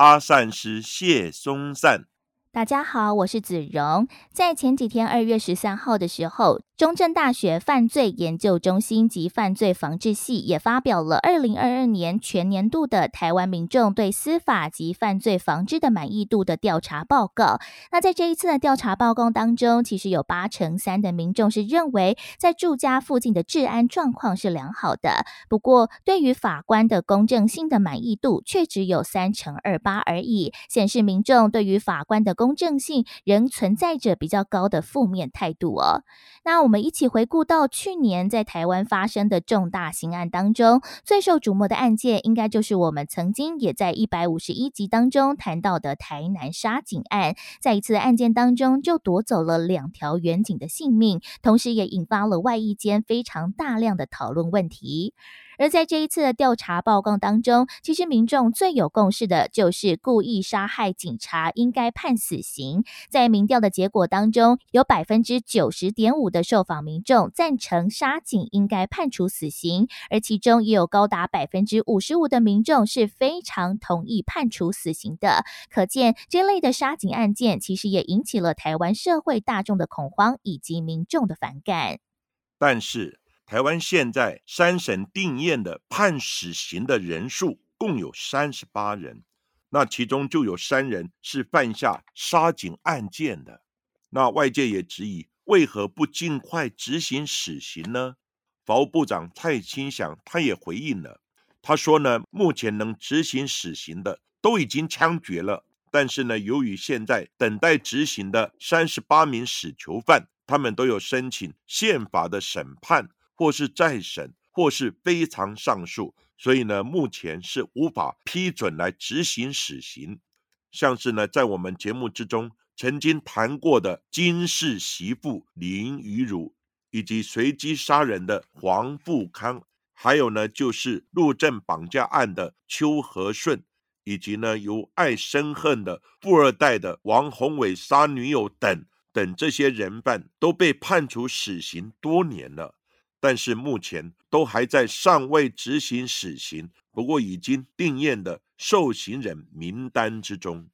阿善是谢松善。大家好，我是子荣。在前几天二月十三号的时候。中正大学犯罪研究中心及犯罪防治系也发表了二零二二年全年度的台湾民众对司法及犯罪防治的满意度的调查报告。那在这一次的调查报告当中，其实有八成三的民众是认为在住家附近的治安状况是良好的。不过，对于法官的公正性的满意度却只有三成二八而已，显示民众对于法官的公正性仍存在着比较高的负面态度哦。那我。们一起回顾到去年在台湾发生的重大刑案当中，最受瞩目的案件，应该就是我们曾经也在一百五十一集当中谈到的台南杀警案。在一次案件当中，就夺走了两条远警的性命，同时也引发了外役间非常大量的讨论问题。而在这一次的调查报告当中，其实民众最有共识的就是故意杀害警察应该判死刑。在民调的结果当中，有百分之九十点五的受访民众赞成杀警应该判处死刑，而其中也有高达百分之五十五的民众是非常同意判处死刑的。可见这类的杀警案件，其实也引起了台湾社会大众的恐慌以及民众的反感。但是。台湾现在三审定验的判死刑的人数共有三十八人，那其中就有三人是犯下杀警案件的。那外界也质疑，为何不尽快执行死刑呢？法务部长蔡清祥他也回应了，他说呢，目前能执行死刑的都已经枪决了，但是呢，由于现在等待执行的三十八名死囚犯，他们都有申请宪法的审判。或是再审，或是非常上诉，所以呢，目前是无法批准来执行死刑。像是呢，在我们节目之中曾经谈过的金氏媳妇林雨茹，以及随机杀人的黄富康，还有呢，就是路政绑架案的邱和顺，以及呢，由爱生恨的富二代的王宏伟杀女友等等这些人犯，都被判处死刑多年了。但是目前都还在尚未执行死刑，不过已经定验的受刑人名单之中。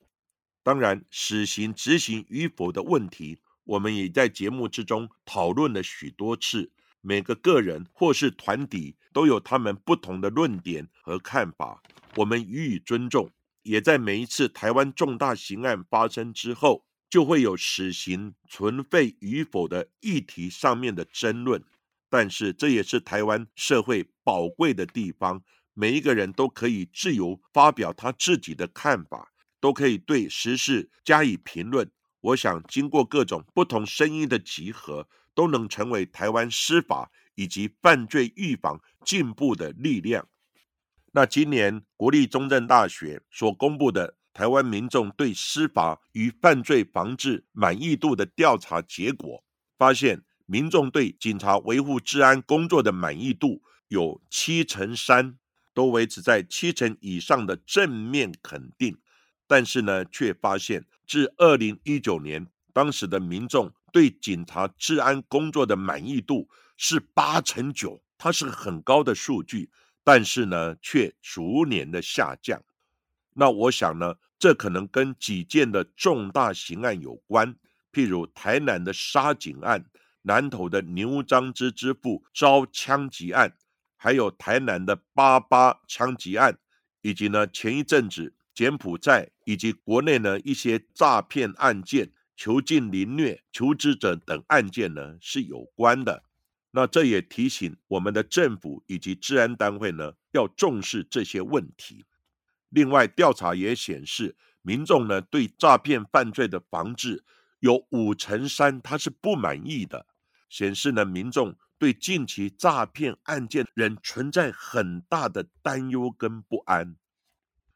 当然，死刑执行与否的问题，我们也在节目之中讨论了许多次。每个个人或是团体都有他们不同的论点和看法，我们予以尊重。也在每一次台湾重大刑案发生之后，就会有死刑存废与否的议题上面的争论。但是这也是台湾社会宝贵的地方，每一个人都可以自由发表他自己的看法，都可以对时事加以评论。我想，经过各种不同声音的集合，都能成为台湾司法以及犯罪预防进步的力量。那今年国立中正大学所公布的台湾民众对司法与犯罪防治满意度的调查结果，发现。民众对警察维护治安工作的满意度有七成三，都维持在七成以上的正面肯定。但是呢，却发现至二零一九年，当时的民众对警察治安工作的满意度是八成九，它是很高的数据。但是呢，却逐年的下降。那我想呢，这可能跟几件的重大刑案有关，譬如台南的杀警案。南投的牛樟芝之父遭枪击案，还有台南的八八枪击案，以及呢前一阵子柬埔寨以及国内呢一些诈骗案件、囚禁凌虐求职者等案件呢是有关的。那这也提醒我们的政府以及治安单位呢要重视这些问题。另外，调查也显示，民众呢对诈骗犯罪的防治有五成三他是不满意的。显示呢，民众对近期诈骗案件仍存在很大的担忧跟不安。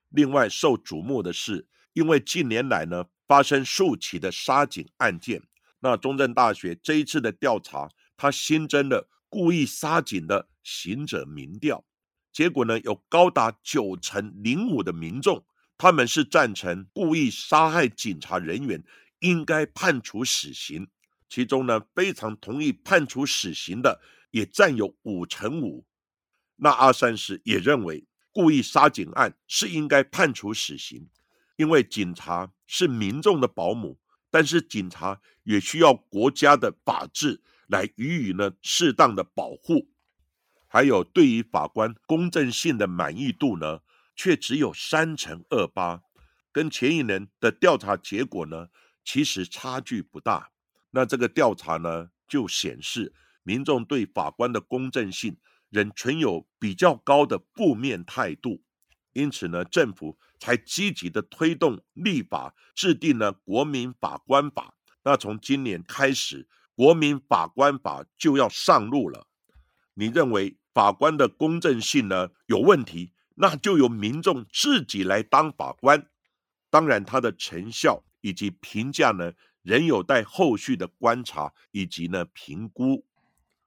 另外，受瞩目的是，因为近年来呢，发生数起的杀警案件。那中正大学这一次的调查，他新增了故意杀警的行者民调，结果呢，有高达九成零五的民众，他们是赞成故意杀害警察人员应该判处死刑。其中呢，非常同意判处死刑的也占有五成五。那阿三师也认为，故意杀警案是应该判处死刑，因为警察是民众的保姆，但是警察也需要国家的法治来予以呢适当的保护。还有对于法官公正性的满意度呢，却只有三成二八，跟前一年的调查结果呢，其实差距不大。那这个调查呢，就显示民众对法官的公正性仍存有比较高的负面态度，因此呢，政府才积极的推动立法，制定了国民法官法。那从今年开始，国民法官法就要上路了。你认为法官的公正性呢有问题，那就由民众自己来当法官。当然，它的成效以及评价呢？仍有待后续的观察以及呢评估。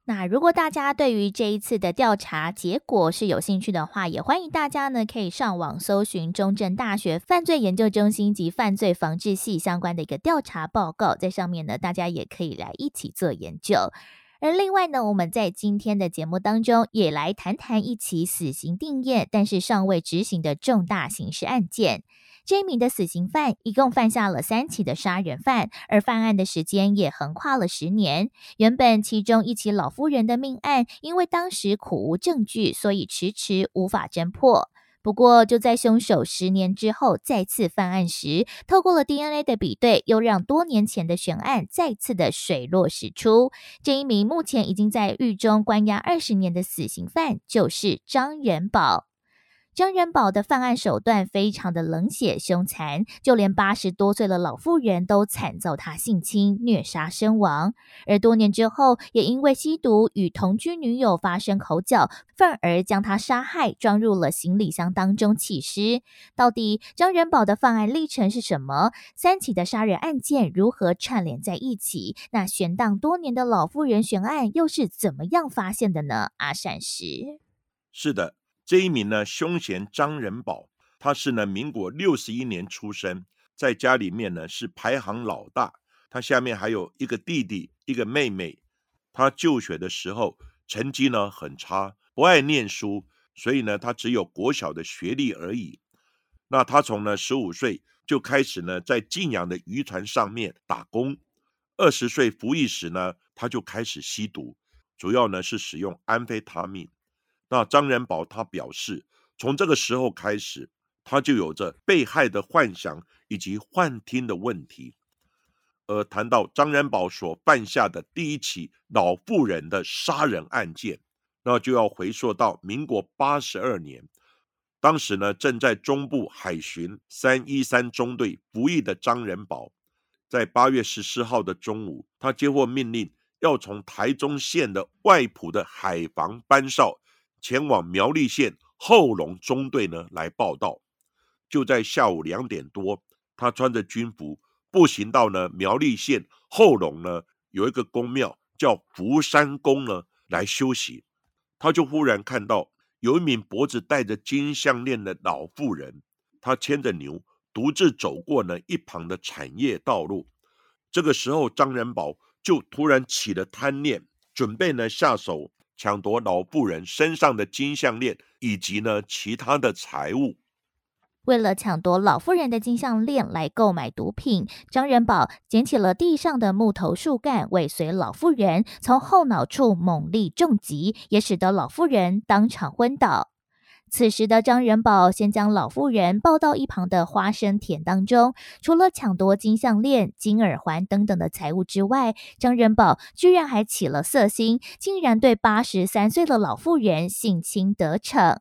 那如果大家对于这一次的调查结果是有兴趣的话，也欢迎大家呢可以上网搜寻中正大学犯罪研究中心及犯罪防治系相关的一个调查报告，在上面呢大家也可以来一起做研究。而另外呢，我们在今天的节目当中也来谈谈一起死刑定验但是尚未执行的重大刑事案件。这名的死刑犯一共犯下了三起的杀人犯，而犯案的时间也横跨了十年。原本其中一起老夫人的命案，因为当时苦无证据，所以迟迟无法侦破。不过就在凶手十年之后再次犯案时，透过了 DNA 的比对，又让多年前的悬案再次的水落石出。这一名目前已经在狱中关押二十年的死刑犯，就是张仁宝。张仁宝的犯案手段非常的冷血凶残，就连八十多岁的老妇人都惨遭他性侵虐杀身亡。而多年之后，也因为吸毒与同居女友发生口角，愤而将他杀害，装入了行李箱当中弃尸。到底张仁宝的犯案历程是什么？三起的杀人案件如何串联在一起？那悬荡多年的老妇人悬案又是怎么样发现的呢？阿善石是的。这一名呢，凶嫌张仁宝，他是呢民国六十一年出生，在家里面呢是排行老大，他下面还有一个弟弟，一个妹妹。他就学的时候成绩呢很差，不爱念书，所以呢他只有国小的学历而已。那他从呢十五岁就开始呢在晋阳的渔船上面打工，二十岁服役时呢他就开始吸毒，主要呢是使用安非他命。那张仁宝他表示，从这个时候开始，他就有着被害的幻想以及幻听的问题。而谈到张仁宝所犯下的第一起老妇人的杀人案件，那就要回溯到民国八十二年，当时呢正在中部海巡三一三中队服役的张仁宝，在八月十四号的中午，他接获命令，要从台中县的外埔的海防班哨。前往苗栗县后龙中队呢来报道，就在下午两点多，他穿着军服步行到呢苗栗县后龙呢有一个宫庙叫福山宫呢来休息，他就忽然看到有一名脖子戴着金项链的老妇人，她牵着牛独自走过呢一旁的产业道路。这个时候，张仁宝就突然起了贪念，准备呢下手。抢夺老妇人身上的金项链以及呢其他的财物。为了抢夺老妇人的金项链来购买毒品，张仁宝捡起了地上的木头树干，尾随老妇人从后脑处猛力重击，也使得老妇人当场昏倒。此时的张仁宝先将老妇人抱到一旁的花生田当中，除了抢夺金项链、金耳环等等的财物之外，张仁宝居然还起了色心，竟然对八十三岁的老妇人性侵得逞。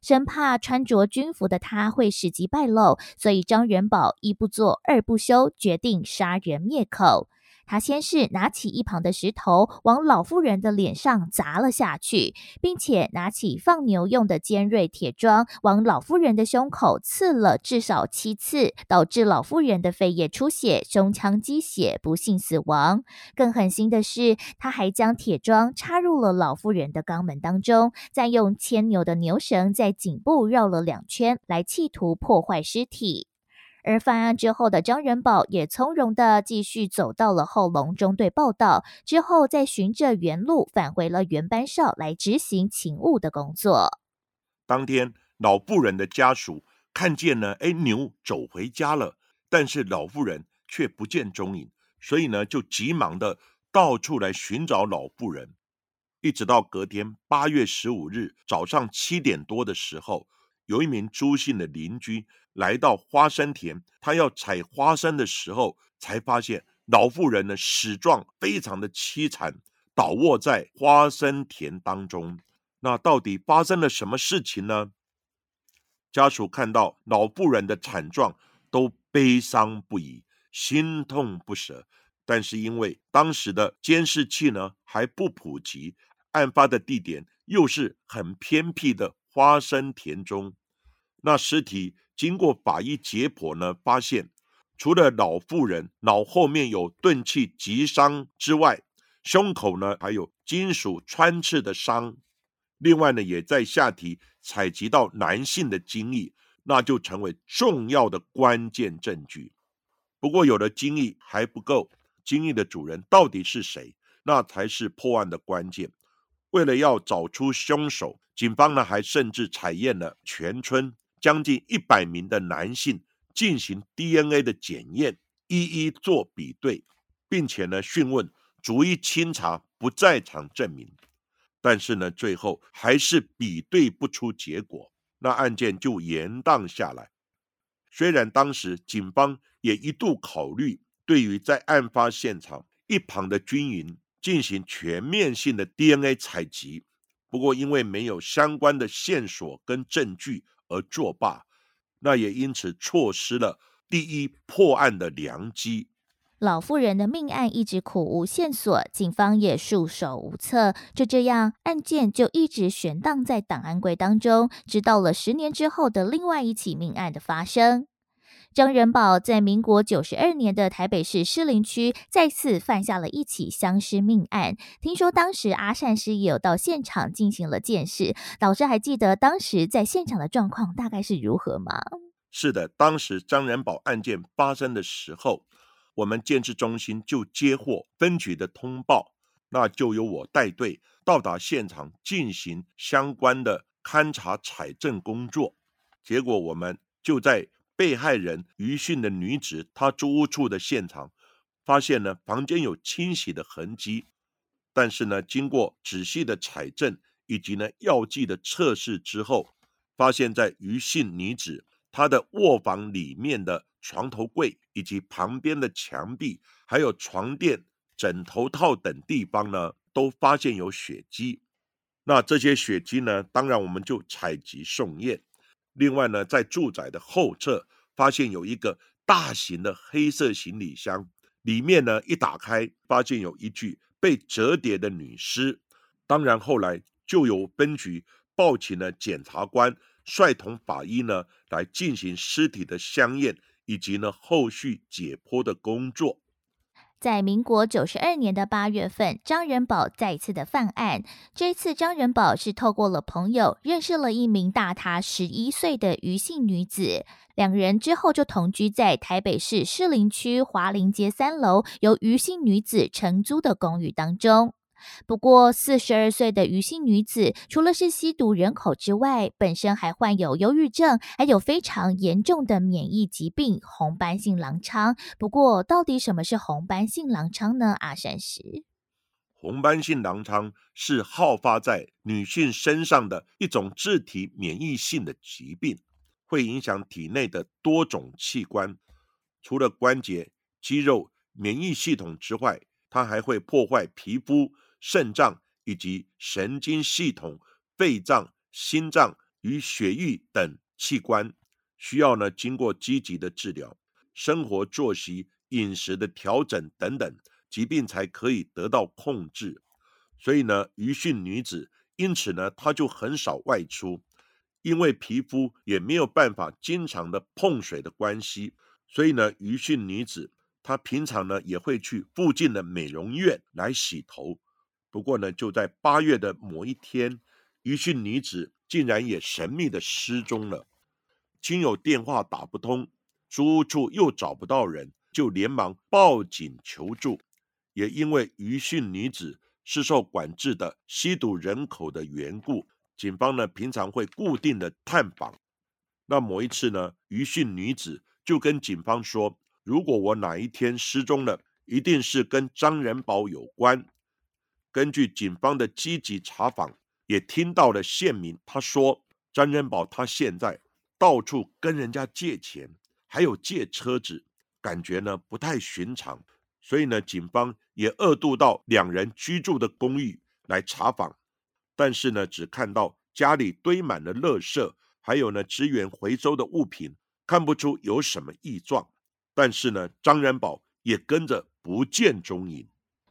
生怕穿着军服的他会事迹败露，所以张仁宝一不做二不休，决定杀人灭口。他先是拿起一旁的石头往老妇人的脸上砸了下去，并且拿起放牛用的尖锐铁桩往老妇人的胸口刺了至少七次，导致老妇人的肺叶出血、胸腔积血，不幸死亡。更狠心的是，他还将铁桩插入了老妇人的肛门当中，再用牵牛的牛绳在颈部绕了两圈，来企图破坏尸体。而犯案之后的张仁宝也从容的继续走到了后龙中队报道，之后再循着原路返回了原班哨来执行勤务的工作。当天，老妇人的家属看见呢，哎，牛走回家了，但是老妇人却不见踪影，所以呢，就急忙的到处来寻找老妇人，一直到隔天八月十五日早上七点多的时候。有一名朱姓的邻居来到花生田，他要采花生的时候，才发现老妇人的死状非常的凄惨，倒卧在花生田当中。那到底发生了什么事情呢？家属看到老妇人的惨状，都悲伤不已，心痛不舍。但是因为当时的监视器呢还不普及，案发的地点又是很偏僻的。花生田中，那尸体经过法医解剖呢，发现除了老妇人脑后面有钝器击伤之外，胸口呢还有金属穿刺的伤，另外呢也在下体采集到男性的精液，那就成为重要的关键证据。不过有了精液还不够，精液的主人到底是谁，那才是破案的关键。为了要找出凶手。警方呢还甚至采验了全村将近一百名的男性进行 DNA 的检验，一一做比对，并且呢讯问逐一清查不在场证明，但是呢最后还是比对不出结果，那案件就延宕下来。虽然当时警方也一度考虑对于在案发现场一旁的军营进行全面性的 DNA 采集。不过，因为没有相关的线索跟证据而作罢，那也因此错失了第一破案的良机。老妇人的命案一直苦无线索，警方也束手无策。就这样，案件就一直悬荡在档案柜当中，直到了十年之后的另外一起命案的发生。张仁宝在民国九十二年的台北市士林区再次犯下了一起相尸命案。听说当时阿善师也有到现场进行了见识，老师还记得当时在现场的状况大概是如何吗？是的，当时张仁宝案件发生的时候，我们建制中心就接获分局的通报，那就由我带队到达现场进行相关的勘查采证工作。结果我们就在。被害人余姓的女子，她租屋处的现场发现呢，房间有清洗的痕迹，但是呢，经过仔细的采证以及呢药剂的测试之后，发现，在余姓女子她的卧房里面的床头柜以及旁边的墙壁，还有床垫、枕头套等地方呢，都发现有血迹。那这些血迹呢，当然我们就采集送验。另外呢，在住宅的后侧发现有一个大型的黑色行李箱，里面呢一打开，发现有一具被折叠的女尸。当然后来就由分局报请了检察官，率同法医呢来进行尸体的相验以及呢后续解剖的工作。在民国九十二年的八月份，张仁宝再次的犯案。这次张仁宝是透过了朋友认识了一名大他十一岁的余姓女子，两人之后就同居在台北市士林区华林街三楼由余姓女子承租的公寓当中。不过，四十二岁的余姓女子除了是吸毒人口之外，本身还患有忧郁症，还有非常严重的免疫疾病——红斑性狼疮。不过，到底什么是红斑性狼疮呢？阿山石，红斑性狼疮是好发在女性身上的一种自体免疫性的疾病，会影响体内的多种器官，除了关节、肌肉、免疫系统之外，它还会破坏皮肤。肾脏以及神经系统、肺脏、心脏与血液等器官，需要呢经过积极的治疗、生活作息、饮食的调整等等，疾病才可以得到控制。所以呢，余姓女子因此呢，她就很少外出，因为皮肤也没有办法经常的碰水的关系，所以呢，余姓女子她平常呢也会去附近的美容院来洗头。不过呢，就在八月的某一天，余姓女子竟然也神秘的失踪了，亲友电话打不通，租屋处又找不到人，就连忙报警求助。也因为余姓女子。是受管制的吸毒人口的缘故，警方呢平常会固定的探访。那某一次呢，余姓女子就跟警方说：“如果我哪一天失踪了，一定是跟张仁宝有关。”根据警方的积极查访，也听到了县民他说：“张仁宝他现在到处跟人家借钱，还有借车子，感觉呢不太寻常。”所以呢，警方也二度到两人居住的公寓来查访，但是呢，只看到家里堆满了垃圾，还有呢，支援回收的物品，看不出有什么异状。但是呢，张仁宝也跟着不见踪影。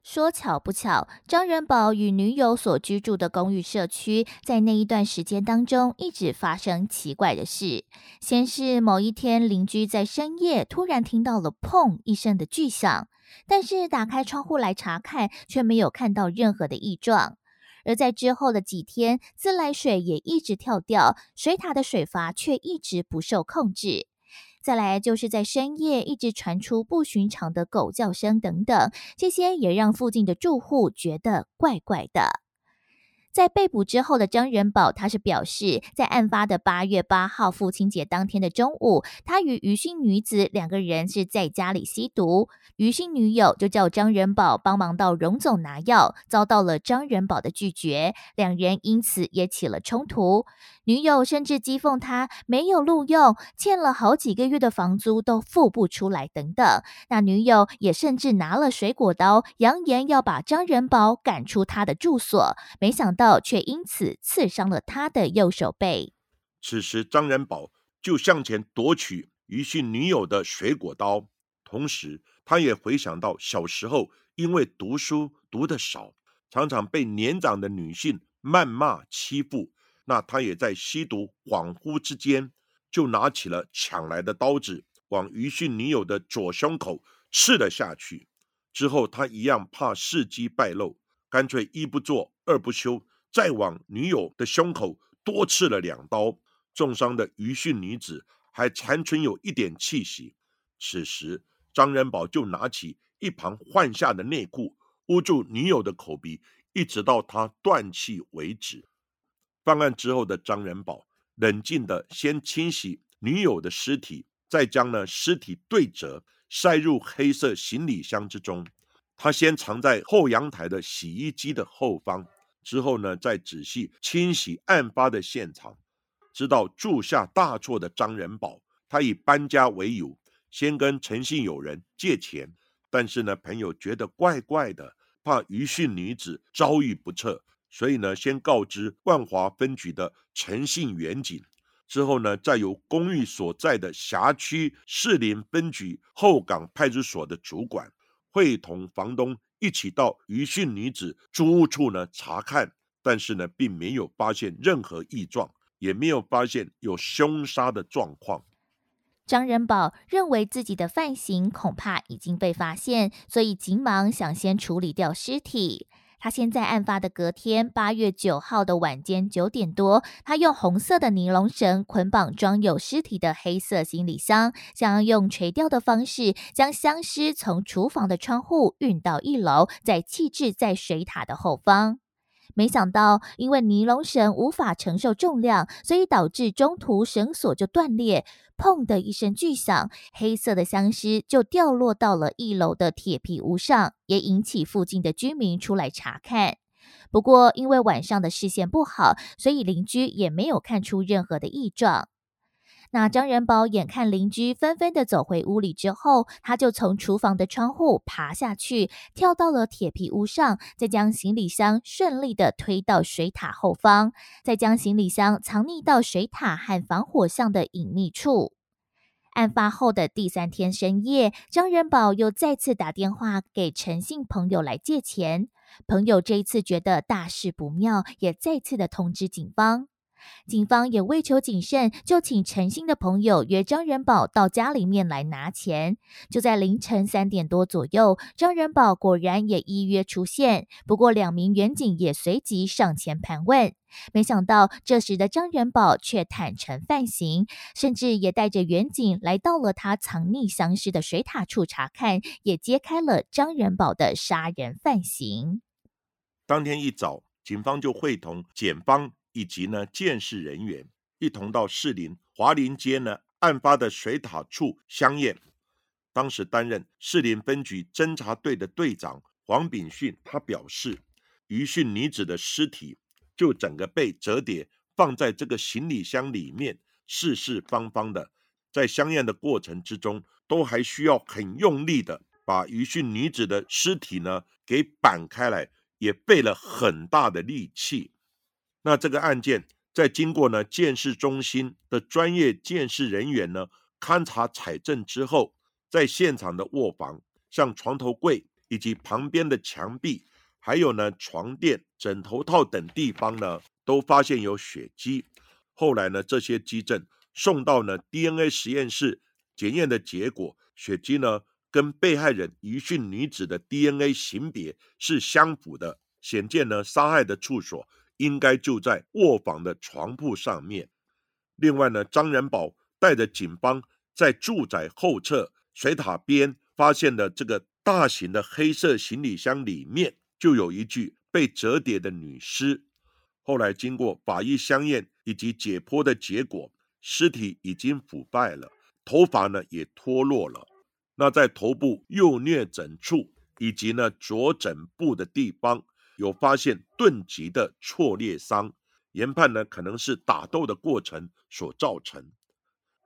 说巧不巧，张仁宝与女友所居住的公寓社区，在那一段时间当中，一直发生奇怪的事。先是某一天，邻居在深夜突然听到了“砰”一声的巨响。但是打开窗户来查看，却没有看到任何的异状。而在之后的几天，自来水也一直跳掉，水塔的水阀却一直不受控制。再来就是在深夜一直传出不寻常的狗叫声等等，这些也让附近的住户觉得怪怪的。在被捕之后的张仁宝，他是表示，在案发的八月八号父亲节当天的中午，他与余姓女子两个人是在家里吸毒，余姓女友就叫张仁宝帮忙到荣总拿药，遭到了张仁宝的拒绝，两人因此也起了冲突。女友甚至讥讽他没有录用，欠了好几个月的房租都付不出来等等。那女友也甚至拿了水果刀，扬言要把张仁宝赶出他的住所，没想到。却因此刺伤了他的右手背。此时，张仁宝就向前夺取余姓女友的水果刀，同时他也回想到小时候因为读书读得少，常常被年长的女性谩骂欺负。那他也在吸毒恍惚之间，就拿起了抢来的刀子，往余姓女友的左胸口刺了下去。之后，他一样怕事机败露，干脆一不做二不休。再往女友的胸口多刺了两刀，重伤的余姓女子还残存有一点气息。此时，张仁宝就拿起一旁换下的内裤捂住女友的口鼻，一直到她断气为止。犯案之后的张仁宝冷静的先清洗女友的尸体，再将呢尸体对折塞入黑色行李箱之中。他先藏在后阳台的洗衣机的后方。之后呢，再仔细清洗案发的现场，知道铸下大错的张仁宝，他以搬家为由，先跟陈姓友人借钱，但是呢，朋友觉得怪怪的，怕余姓女子遭遇不测，所以呢，先告知万华分局的陈姓员警，之后呢，再由公寓所在的辖区士林分局后港派出所的主管，会同房东。一起到余姓女子租屋处呢查看，但是呢，并没有发现任何异状，也没有发现有凶杀的状况。张仁宝认为自己的犯行恐怕已经被发现，所以急忙想先处理掉尸体。他现在案发的隔天，八月九号的晚间九点多，他用红色的尼龙绳捆绑装有尸体的黑色行李箱，想要用垂钓的方式将箱尸从厨房的窗户运到一楼，再弃置在水塔的后方。没想到，因为尼龙绳无法承受重量，所以导致中途绳索就断裂。砰的一声巨响，黑色的箱尸就掉落到了一楼的铁皮屋上，也引起附近的居民出来查看。不过，因为晚上的视线不好，所以邻居也没有看出任何的异状。那张仁宝眼看邻居纷纷的走回屋里之后，他就从厨房的窗户爬下去，跳到了铁皮屋上，再将行李箱顺利的推到水塔后方，再将行李箱藏匿到水塔和防火巷的隐秘处。案发后的第三天深夜，张仁宝又再次打电话给陈姓朋友来借钱。朋友这一次觉得大事不妙，也再次的通知警方。警方也为求谨慎，就请陈姓的朋友约张仁宝到家里面来拿钱。就在凌晨三点多左右，张仁宝果然也依约出现。不过，两名远警也随即上前盘问。没想到，这时的张仁宝却坦诚犯行，甚至也带着远警来到了他藏匿相识的水塔处查看，也揭开了张仁宝的杀人犯行。当天一早，警方就会同检方。以及呢，监视人员一同到士林华林街呢案发的水塔处相验。当时担任士林分局侦查队的队长黄炳训，他表示，余姓女子的尸体就整个被折叠放在这个行李箱里面，四四方方的。在相验的过程之中，都还需要很用力的把余姓女子的尸体呢给扳开来，也费了很大的力气。那这个案件在经过呢鉴识中心的专业鉴识人员呢勘查采证之后，在现场的卧房，像床头柜以及旁边的墙壁，还有呢床垫、枕头套等地方呢，都发现有血迹。后来呢，这些基证送到呢 DNA 实验室检验的结果，血迹呢跟被害人余姓女子的 DNA 型别是相符的，显见呢杀害的处所。应该就在卧房的床铺上面。另外呢，张仁宝带着警方在住宅后侧水塔边发现的这个大型的黑色行李箱里面，就有一具被折叠的女尸。后来经过法医相验以及解剖的结果，尸体已经腐败了，头发呢也脱落了。那在头部右颞枕处以及呢左枕部的地方。有发现钝击的挫裂伤，研判呢可能是打斗的过程所造成。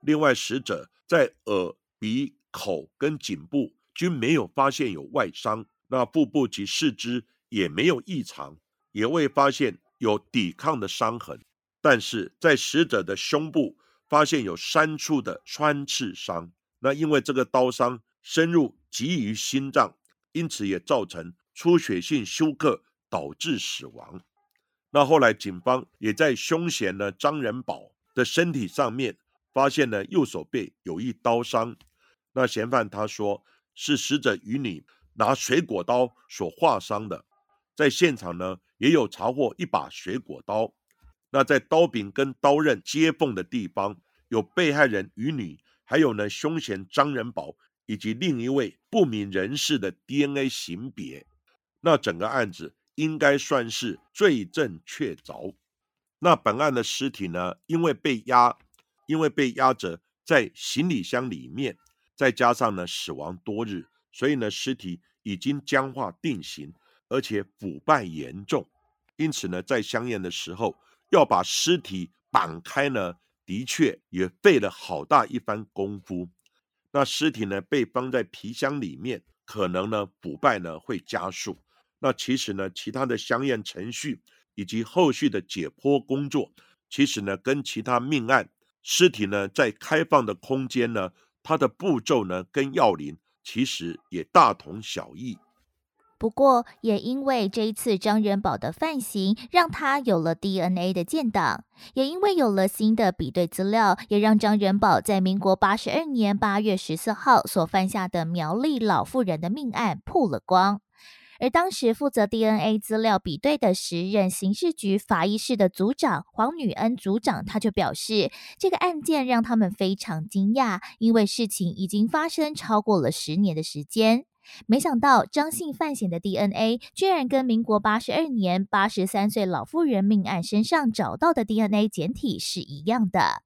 另外，死者在耳、鼻、口跟颈部均没有发现有外伤，那腹部及四肢也没有异常，也未发现有抵抗的伤痕。但是在死者的胸部发现有三处的穿刺伤，那因为这个刀伤深入及于心脏，因此也造成出血性休克。导致死亡。那后来警方也在凶嫌呢张仁宝的身体上面发现了右手背有一刀伤。那嫌犯他说是死者与女拿水果刀所划伤的。在现场呢也有查获一把水果刀。那在刀柄跟刀刃接缝的地方有被害人与女，还有呢凶嫌张仁宝以及另一位不明人士的 DNA 型别。那整个案子。应该算是罪证确凿。那本案的尸体呢？因为被压，因为被压着在行李箱里面，再加上呢死亡多日，所以呢尸体已经僵化定型，而且腐败严重。因此呢，在相验的时候，要把尸体绑开呢，的确也费了好大一番功夫。那尸体呢被放在皮箱里面，可能呢腐败呢会加速。那其实呢，其他的相验程序以及后续的解剖工作，其实呢，跟其他命案尸体呢在开放的空间呢，它的步骤呢跟药林其实也大同小异。不过，也因为这一次张仁宝的犯行，让他有了 DNA 的建档，也因为有了新的比对资料，也让张仁宝在民国八十二年八月十四号所犯下的苗栗老妇人的命案曝了光。而当时负责 DNA 资料比对的时任刑事局法医室的组长黄女恩组长，他就表示，这个案件让他们非常惊讶，因为事情已经发生超过了十年的时间，没想到张姓犯嫌的 DNA 居然跟民国八十二年八十三岁老妇人命案身上找到的 DNA 简体是一样的。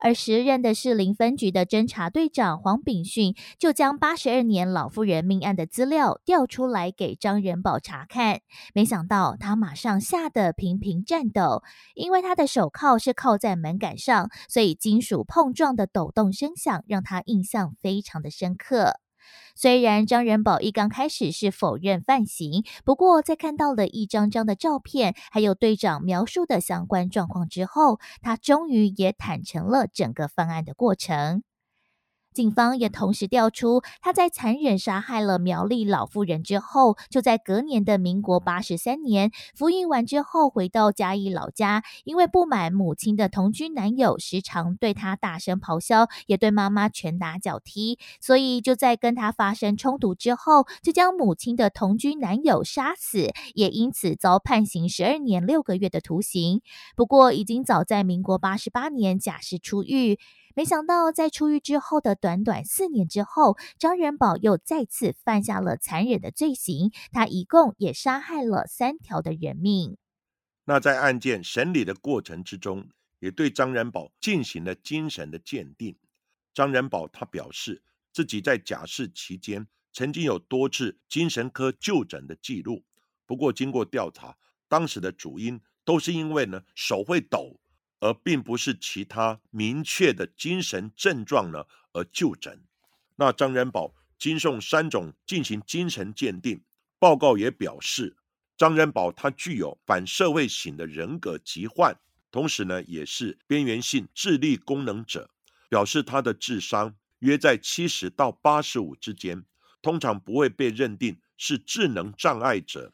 而时任的士林分局的侦查队长黄炳训，就将八十二年老妇人命案的资料调出来给张仁宝查看。没想到他马上吓得频频颤抖，因为他的手铐是铐在门杆上，所以金属碰撞的抖动声响让他印象非常的深刻。虽然张仁宝一刚开始是否认犯行，不过在看到了一张张的照片，还有队长描述的相关状况之后，他终于也坦诚了整个犯案的过程。警方也同时调出，他在残忍杀害了苗栗老妇人之后，就在隔年的民国八十三年服役完之后，回到嘉义老家，因为不满母亲的同居男友时常对他大声咆哮，也对妈妈拳打脚踢，所以就在跟他发生冲突之后，就将母亲的同居男友杀死，也因此遭判刑十二年六个月的徒刑。不过，已经早在民国八十八年假释出狱。没想到，在出狱之后的短短四年之后，张仁宝又再次犯下了残忍的罪行。他一共也杀害了三条的人命。那在案件审理的过程之中，也对张仁宝进行了精神的鉴定。张仁宝他表示，自己在假释期间曾经有多次精神科就诊的记录。不过，经过调查，当时的主因都是因为呢手会抖。而并不是其他明确的精神症状呢而就诊。那张仁宝经送三种进行精神鉴定报告也表示，张仁宝他具有反社会型的人格疾患，同时呢也是边缘性智力功能者，表示他的智商约在七十到八十五之间，通常不会被认定是智能障碍者。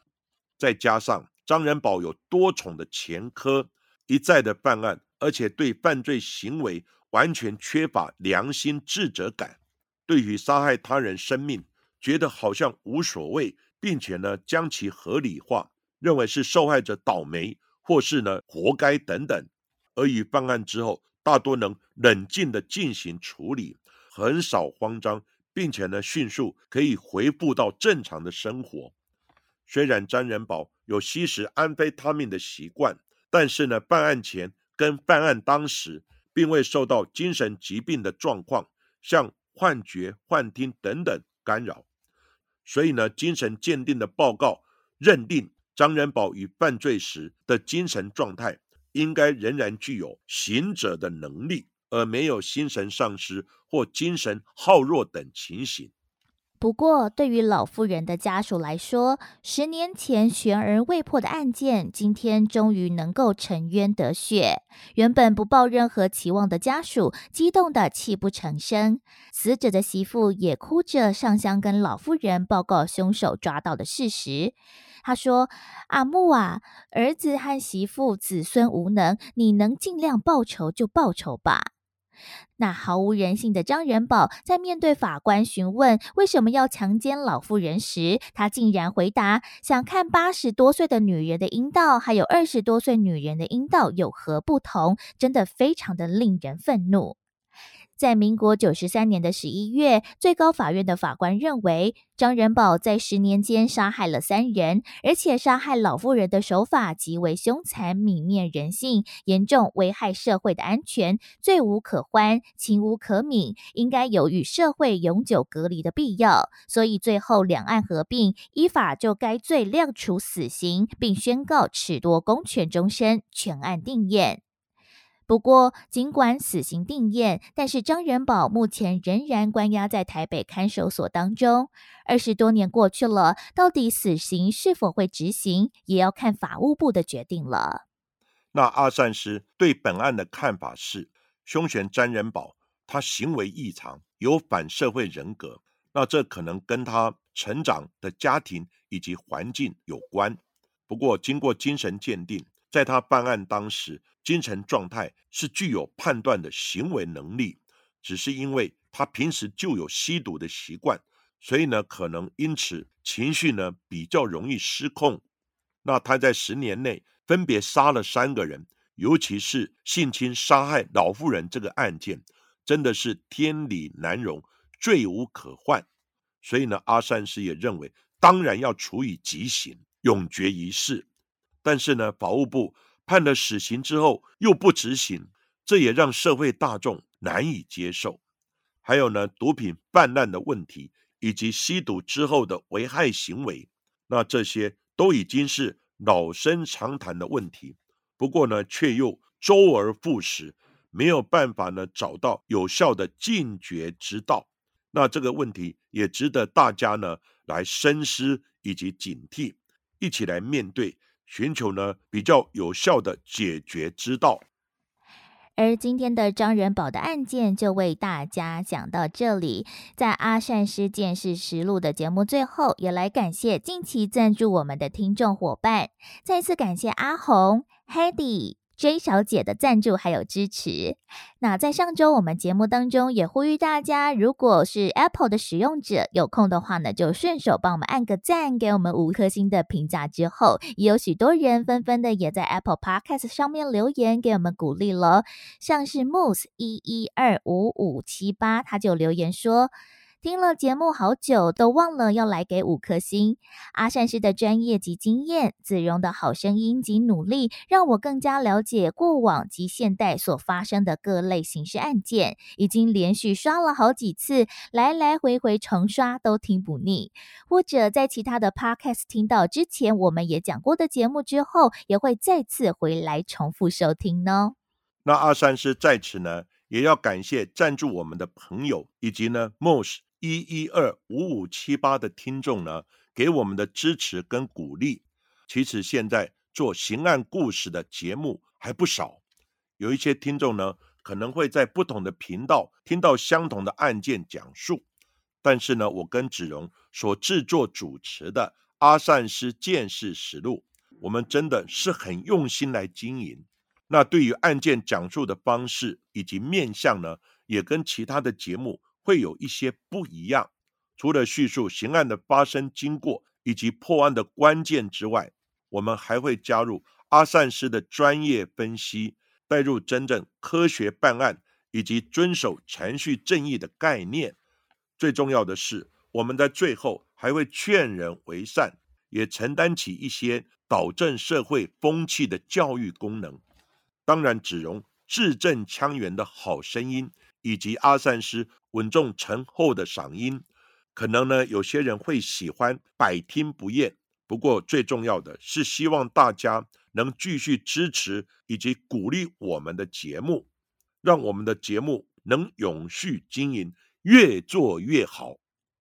再加上张仁宝有多重的前科。一再的犯案，而且对犯罪行为完全缺乏良心自责感，对于杀害他人生命觉得好像无所谓，并且呢将其合理化，认为是受害者倒霉或是呢活该等等，而于犯案之后大多能冷静的进行处理，很少慌张，并且呢迅速可以回复到正常的生活。虽然张仁宝有吸食安非他命的习惯。但是呢，办案前跟办案当时，并未受到精神疾病的状况，像幻觉、幻听等等干扰，所以呢，精神鉴定的报告认定张仁宝与犯罪时的精神状态，应该仍然具有行者的能力，而没有心神丧失或精神耗弱等情形。不过，对于老妇人的家属来说，十年前悬而未破的案件，今天终于能够沉冤得雪。原本不抱任何期望的家属，激动的泣不成声。死者的媳妇也哭着上香，跟老妇人报告凶手抓到的事实。他说：“阿木啊，儿子和媳妇子孙无能，你能尽量报仇就报仇吧。”那毫无人性的张仁宝，在面对法官询问为什么要强奸老妇人时，他竟然回答：“想看八十多岁的女人的阴道，还有二十多岁女人的阴道有何不同？”真的非常的令人愤怒。在民国九十三年的十一月，最高法院的法官认为，张仁宝在十年间杀害了三人，而且杀害老妇人的手法极为凶残、泯灭人性，严重危害社会的安全，罪无可欢，情无可泯，应该有与社会永久隔离的必要。所以最后两案合并，依法就该罪量处死刑，并宣告褫夺公权终身，全案定验。不过，尽管死刑定验，但是张仁宝目前仍然关押在台北看守所当中。二十多年过去了，到底死刑是否会执行，也要看法务部的决定了。那阿善师对本案的看法是：凶嫌张仁宝他行为异常，有反社会人格，那这可能跟他成长的家庭以及环境有关。不过，经过精神鉴定。在他办案当时，精神状态是具有判断的行为能力，只是因为他平时就有吸毒的习惯，所以呢，可能因此情绪呢比较容易失控。那他在十年内分别杀了三个人，尤其是性侵杀害老妇人这个案件，真的是天理难容，罪无可犯。所以呢，阿善师也认为，当然要处以极刑，永绝一世。但是呢，法务部判了死刑之后又不执行，这也让社会大众难以接受。还有呢，毒品泛滥的问题，以及吸毒之后的危害行为，那这些都已经是老生常谈的问题。不过呢，却又周而复始，没有办法呢找到有效的禁绝之道。那这个问题也值得大家呢来深思以及警惕，一起来面对。寻求呢比较有效的解决之道。而今天的张仁宝的案件就为大家讲到这里。在阿善师见识实录的节目最后，也来感谢近期赞助我们的听众伙伴，再次感谢阿红、Hedy。J 小姐的赞助还有支持。那在上周我们节目当中也呼吁大家，如果是 Apple 的使用者，有空的话呢，就顺手帮我们按个赞，给我们五颗星的评价。之后也有许多人纷纷的也在 Apple Podcast 上面留言给我们鼓励了，像是 Moose 一一二五五七八，他就留言说。听了节目好久，都忘了要来给五颗星。阿善师的专业及经验，子荣的好声音及努力，让我更加了解过往及现代所发生的各类刑事案件，已经连续刷了好几次，来来回回重刷都听不腻。或者在其他的 podcast 听到之前我们也讲过的节目之后，也会再次回来重复收听呢。那阿善师在此呢，也要感谢赞助我们的朋友，以及呢 Moss。一一二五五七八的听众呢，给我们的支持跟鼓励。其实现在做刑案故事的节目还不少，有一些听众呢，可能会在不同的频道听到相同的案件讲述。但是呢，我跟子荣所制作主持的《阿善师见识实录》，我们真的是很用心来经营。那对于案件讲述的方式以及面向呢，也跟其他的节目。会有一些不一样，除了叙述刑案的发生经过以及破案的关键之外，我们还会加入阿善师的专业分析，带入真正科学办案以及遵守程序正义的概念。最重要的是，我们在最后还会劝人为善，也承担起一些导正社会风气的教育功能。当然，只容字正腔圆的好声音。以及阿善师稳重沉厚的嗓音，可能呢有些人会喜欢百听不厌。不过最重要的是，希望大家能继续支持以及鼓励我们的节目，让我们的节目能永续经营，越做越好。